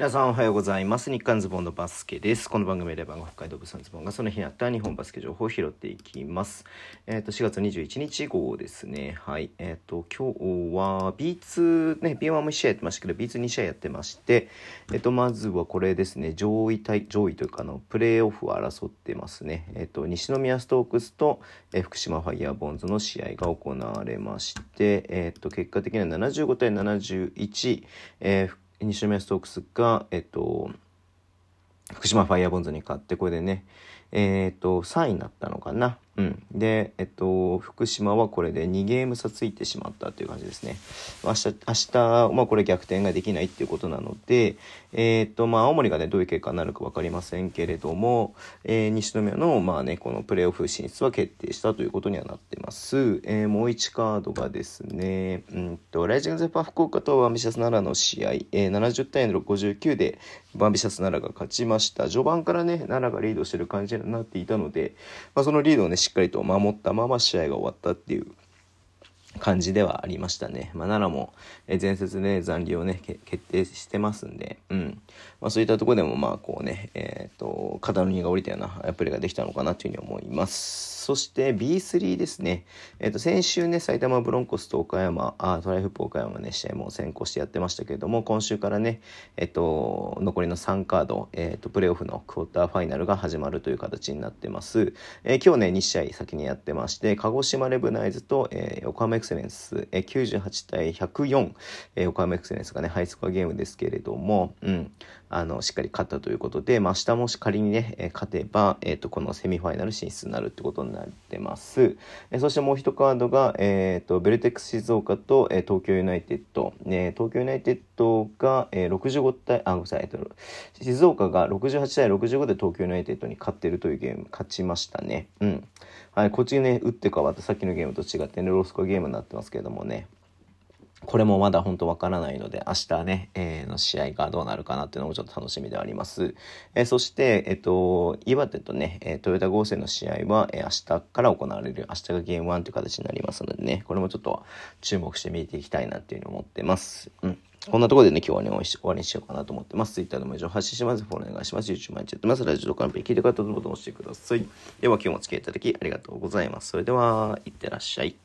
皆さんおはようございます。日刊ズボンのバスケです。この番組では北海道物産ズボンがその日にあった日本バスケ情報を拾っていきます。えっ、ー、と4月21日号ですね。はい。えっ、ー、と今日は B2 ね B1 も1試合やってましたけど B22 試合やってましてえっ、ー、とまずはこれですね。上位対上位というかのプレーオフを争ってますね。えっ、と西宮ストークスと、え福島ファイヤーボンズの試合が行われましてえっ、と結果的には75対71、えー西宮ストークスが、えっと、福島ファイヤーボンズに勝って、これでね、えっ、と、3位になったのかな。うん。で、えっと、福島はこれで2ゲーム差ついてしまったという感じですね。明日、明日、まあこれ逆転ができないっていうことなので、えー、っと、まあ青森がね、どういう結果になるか分かりませんけれども、えー、西宮の、まあね、このプレーオフ進出は決定したということにはなってます。えー、もう1カードがですね、うんと、ライジングゼパ福岡とワンビシャス奈良の試合、えー、70対69でワンビシャス奈良が勝ちました。序盤からね、奈良がリードしてる感じになっていたので、まあそのリードをね、しっかりと守ったまま試合が終わったっていう感じではありましたね。まあ、奈良も、え前節で、ね、残留をね、決定してますんで、うん。まあ、そういったとこでも、まあ、こうね、えっ、ー、と、肩の荷が下りたようなプレーができたのかなというふうに思います。そして B3 ですね。えっ、ー、と、先週ね、埼玉ブロンコスと岡山、あトライフップ岡山ね、試合も先行してやってましたけれども、今週からね、えっ、ー、と、残りの3カード、えっ、と、プレーオフのクォーターファイナルが始まるという形になってます。え今日ね、2試合先にやってまして、鹿児島レブナイズと、え横浜エクセレンス、え98対104、え横浜エクセレンスがね、ハイスコアゲームですけれども、うん、あの、しっかり勝ったということで、まあ、明日もし仮にね、え勝てば、えっ、と、このセミファイナル進出になるってことになってます。えそしてもう一カードが、えっ、と、ベルテックス静岡と、え東京ユナイテッド。ね、東京ユナイテッドが、え65対、あ、ごめんなさい、えっと、静岡が68対65で東京ユナイテッドに勝ってるというゲーム、勝ちましたね。うん。はい、こっちね、打って変わったさっきのゲームと違ってね、ロースコアゲームになってますけれどもね。これもまだ本当わからないので、明日ね、えー、の試合がどうなるかなっていうのもちょっと楽しみであります。えー、そして、えっ、ー、と、岩手とね、えー、トヨタ合成の試合は、えー、明日から行われる、明日がゲーム1という形になりますのでね、これもちょっと注目して見ていきたいなっていうふうに思ってます。うん。こんなところでね、今日はね、終わりにしようかなと思ってます。Twitter でも以上発信します。フォローお願いします。YouTube 毎日やってます。ラジオとかの聞いてる方どうぞ押してください。では今日もお付き合いいただきありがとうございます。それでは、いってらっしゃい。